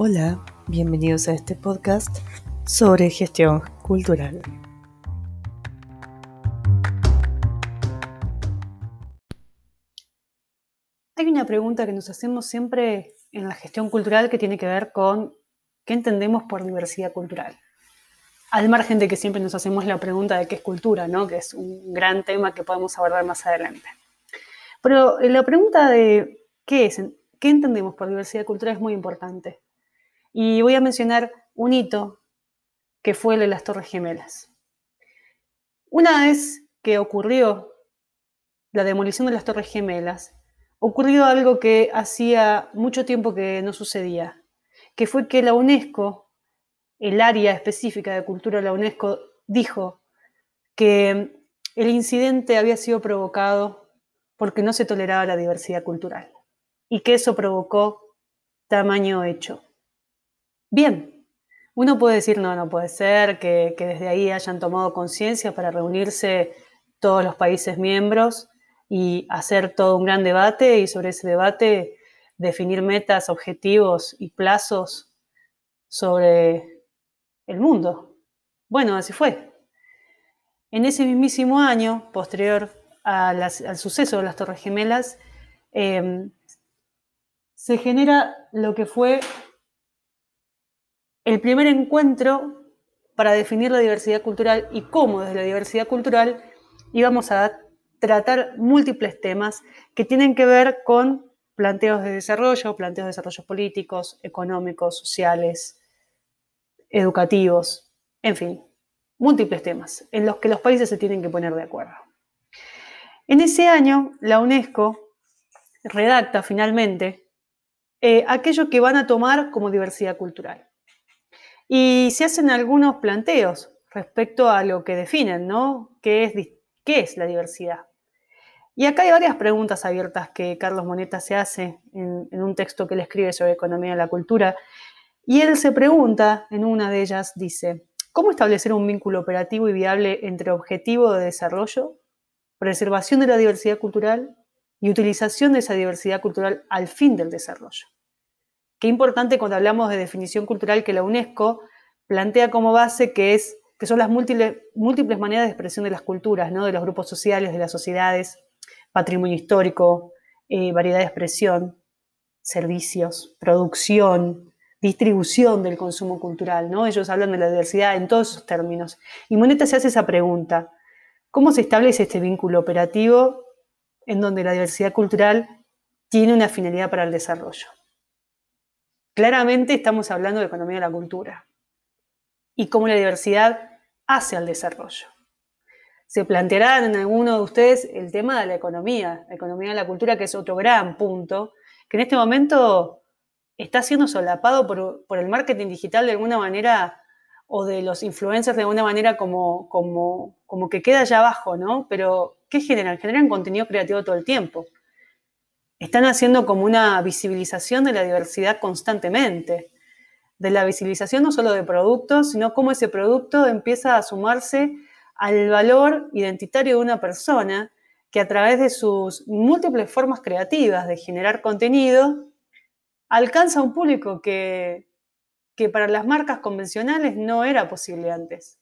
Hola, bienvenidos a este podcast sobre gestión cultural. Hay una pregunta que nos hacemos siempre en la gestión cultural que tiene que ver con qué entendemos por diversidad cultural. Al margen de que siempre nos hacemos la pregunta de qué es cultura, ¿no? que es un gran tema que podemos abordar más adelante. Pero la pregunta de qué es, qué entendemos por diversidad cultural es muy importante. Y voy a mencionar un hito que fue el de las Torres Gemelas. Una vez que ocurrió la demolición de las Torres Gemelas, ocurrió algo que hacía mucho tiempo que no sucedía, que fue que la UNESCO, el área específica de cultura de la UNESCO, dijo que el incidente había sido provocado porque no se toleraba la diversidad cultural y que eso provocó tamaño hecho. Bien, uno puede decir, no, no puede ser, que, desde ahí hayan tomado conciencia para reunirse todos los países miembros y hacer todo un gran debate y sobre ese debate definir metas, objetivos y plazos sobre el mundo. Bueno, así fue. En ese mismísimo año, posterior al suceso de las Torres Gemelas, em, se genera lo que fue el primer encuentro para definir la diversidad cultural y cómo desde la diversidad cultural íbamos a tratar múltiples temas que tienen que ver con planteos de desarrollo, planteos de desarrollo políticos, económicos, sociales, educativos, en fin, múltiples temas en los que los países se tienen que poner de acuerdo. En ese año, la UNESCO redacta finalmente eh, aquello que van a tomar como diversidad cultural. Y se hacen algunos planteos respecto a lo que definen, ¿no? ¿Qué es, qué es la diversidad? Y acá hay varias preguntas abiertas que Carlos Moneta se hace en, en un texto que él escribe sobre economía de la cultura. Y él se pregunta, en una de ellas dice, ¿cómo establecer un vínculo operativo y viable entre objetivo de desarrollo, preservación de la diversidad cultural y utilización de esa diversidad cultural al fin del desarrollo? Qué importante cuando hablamos de definición cultural que la UNESCO plantea como base que, es, que son las múltiples, maneras de expresión de las culturas, ¿no? de los grupos sociales, de las sociedades, patrimonio histórico, eh, variedad de expresión, servicios, producción, distribución del consumo cultural. ¿no? Ellos hablan de la diversidad en todos esos términos. Y Moneta se hace esa pregunta. ¿Cómo se establece este vínculo operativo en donde la diversidad cultural tiene una finalidad para el desarrollo? Claramente estamos hablando de economía de la cultura y cómo la diversidad hace al desarrollo. Se planteará en alguno de ustedes el tema de la economía, la economía de la cultura, que es otro gran punto, que en este momento está siendo solapado por, el marketing digital de alguna manera o de los influencers de alguna manera como, como, como que queda allá abajo, ¿no? Pero, ¿qué generan? Generan contenido creativo todo el tiempo están haciendo como una visibilización de la diversidad constantemente, de la visibilización no solo de productos, sino cómo ese producto empieza a sumarse al valor identitario de una persona que a través de sus múltiples formas creativas de generar contenido, alcanza un público que, que para las marcas convencionales no era posible antes.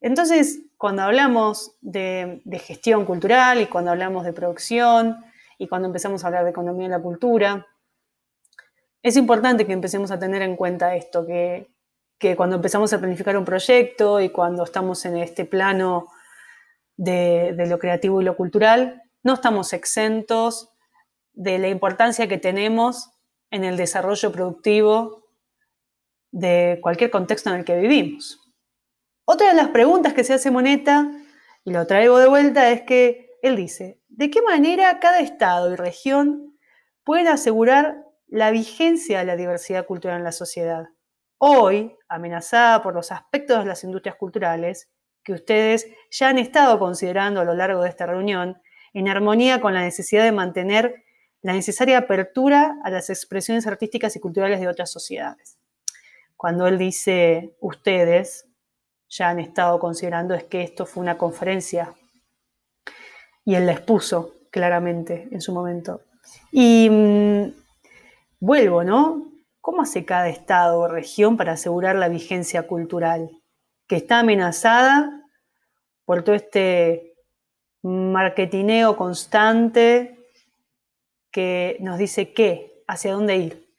Entonces, cuando hablamos de, de gestión cultural y cuando hablamos de producción, y cuando empezamos a hablar de economía y la cultura. Es importante que empecemos a tener en cuenta esto, que, cuando empezamos a planificar un proyecto y cuando estamos en este plano de, de lo creativo y lo cultural, no estamos exentos de la importancia que tenemos en el desarrollo productivo de cualquier contexto en el que vivimos. Otra de las preguntas que se hace Moneta, y lo traigo de vuelta, es que él dice, ¿de qué manera cada estado y región pueden asegurar la vigencia de la diversidad cultural en la sociedad? Hoy, amenazada por los aspectos de las industrias culturales, que ustedes ya han estado considerando a lo largo de esta reunión, en armonía con la necesidad de mantener la necesaria apertura a las expresiones artísticas y culturales de otras sociedades. Cuando él dice ustedes ya han estado considerando es que esto fue una conferencia y él la expuso claramente en su momento. Y mm, vuelvo, ¿no? ¿cómo hace cada estado o región para asegurar la vigencia cultural? Que está amenazada por todo este marketineo constante que nos dice qué, hacia dónde ir.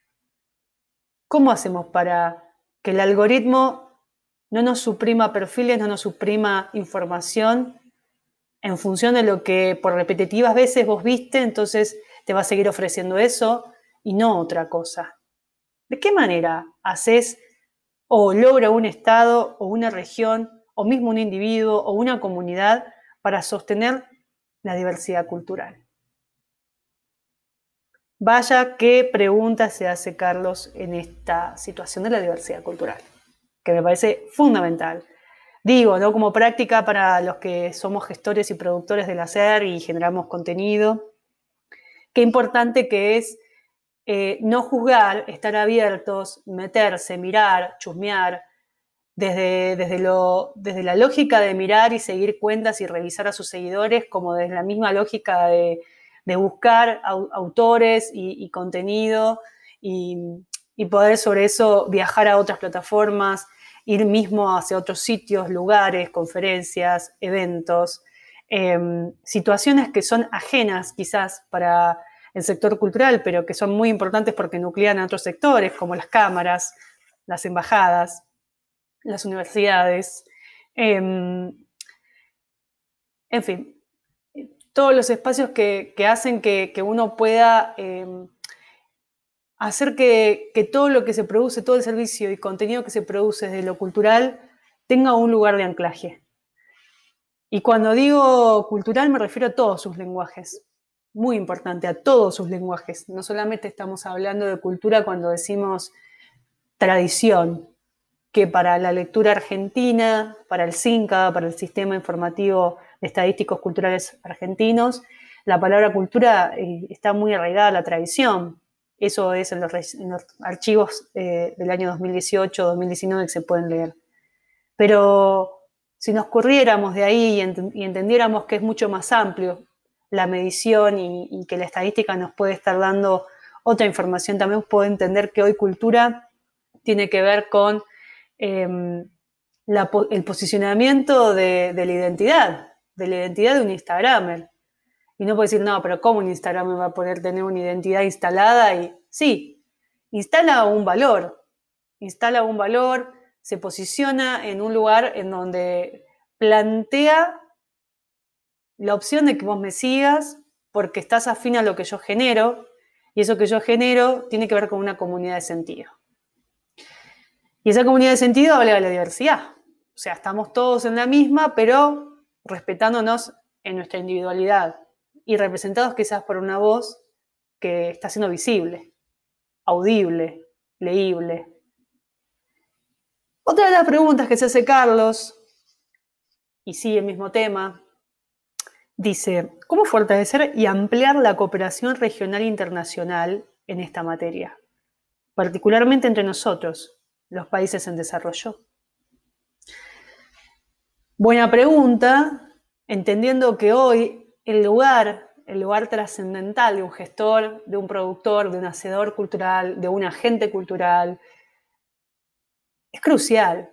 ¿Cómo hacemos para que el algoritmo no nos suprima perfiles, no nos suprima información en función de lo que por repetitivas veces vos viste, entonces te va a seguir ofreciendo eso y no otra cosa? ¿De qué manera haces o logra un estado o una región o mismo un individuo o una comunidad para sostener la diversidad cultural. Vaya qué pregunta se hace Carlos en esta situación de la diversidad cultural, que me parece fundamental. Digo, ¿no? como práctica para los que somos gestores y productores del hacer y generamos contenido, qué importante que es eh, no juzgar, estar abiertos, meterse, mirar, chusmear, desde, desde, lo, desde la lógica de mirar y seguir cuentas y revisar a sus seguidores, como desde la misma lógica de, buscar autores y, contenido y, poder sobre eso viajar a otras plataformas, ir mismo hacia otros sitios, lugares, conferencias, eventos, em, situaciones que son ajenas quizás para el sector cultural, pero que son muy importantes porque nuclean a otros sectores, como las cámaras, las embajadas, las universidades, em, en fin, todos los espacios que, hacen que, uno pueda em, hacer que, todo lo que se produce, todo el servicio y contenido que se produce desde lo cultural tenga un lugar de anclaje. Y cuando digo cultural me refiero a todos sus lenguajes, muy importante, a todos sus lenguajes. No solamente estamos hablando de cultura cuando decimos tradición, que para la lectura argentina, para el CINCA, para el Sistema Informativo de Estadísticos Culturales Argentinos, la palabra cultura eh, está muy arraigada a la tradición. Eso es en los, archivos eh, del año 2018-2019 que se pueden leer. Pero si nos corriéramos de ahí y, entendiéramos que es mucho más amplio la medición y, que la estadística nos puede estar dando otra información, también puedo entender que hoy cultura tiene que ver con Em, el posicionamiento de, la identidad, de la identidad de un Instagramer. Y no puedo decir, no, pero ¿cómo un Instagramer va a poder tener una identidad instalada? Y sí, instala un valor, instala un valor, se posiciona en un lugar en donde plantea la opción de que vos me sigas porque estás afín a lo que yo genero y eso que yo genero tiene que ver con una comunidad de sentido. Y esa comunidad de sentido habla de la diversidad. O sea, estamos todos en la misma, pero respetándonos en nuestra individualidad y representados quizás por una voz que está siendo visible, audible, leíble. Otra de las preguntas que se hace Carlos, y sigue el mismo tema, dice, ¿cómo fortalecer y ampliar la cooperación regional e internacional en esta materia? Particularmente entre nosotros, los países en desarrollo? Buena pregunta, entendiendo que hoy el lugar, el lugar trascendental de un gestor, de un productor, de un hacedor cultural, de un agente cultural, es crucial.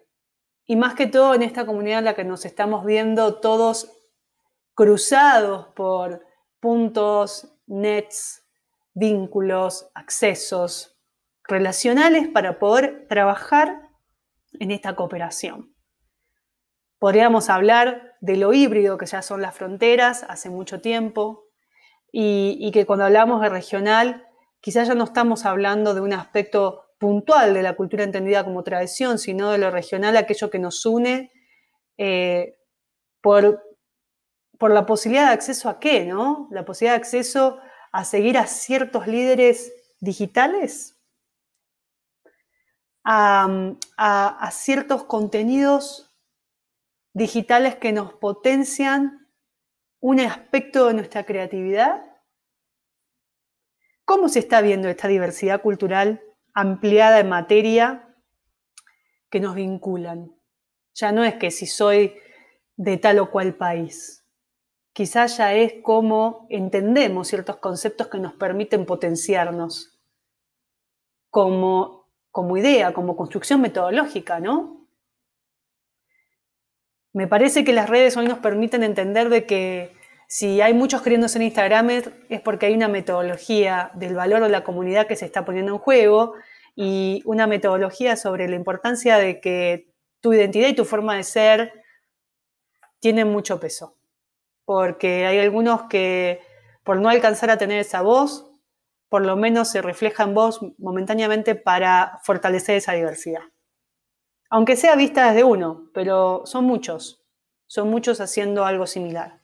Y más que todo en esta comunidad en la que nos estamos viendo todos cruzados por puntos, nets, vínculos, accesos, relacionales para poder trabajar en esta cooperación. Podríamos hablar de lo híbrido que ya son las fronteras hace mucho tiempo y, que cuando hablamos de regional quizás ya no estamos hablando de un aspecto puntual de la cultura entendida como tradición, sino de lo regional, aquello que nos une eh, por, por la posibilidad de acceso a qué, ¿no? La posibilidad de acceso a seguir a ciertos líderes digitales a, ciertos contenidos digitales que nos potencian un aspecto de nuestra creatividad? ¿Cómo se está viendo esta diversidad cultural ampliada en materia que nos vinculan? Ya no es que si soy de tal o cual país. Quizás ya es cómo entendemos ciertos conceptos que nos permiten potenciarnos como como idea, como construcción metodológica, ¿no? Me parece que las redes hoy nos permiten entender de que si hay muchos queriendo en Instagram es porque hay una metodología del valor de la comunidad que se está poniendo en juego y una metodología sobre la importancia de que tu identidad y tu forma de ser tienen mucho peso. Porque hay algunos que por no alcanzar a tener esa voz, por lo menos se refleja en vos momentáneamente para fortalecer esa diversidad. Aunque sea vista desde uno, pero son muchos, son muchos haciendo algo similar.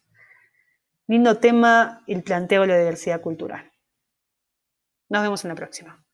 Lindo tema el planteo de la diversidad cultural. Nos vemos en la próxima.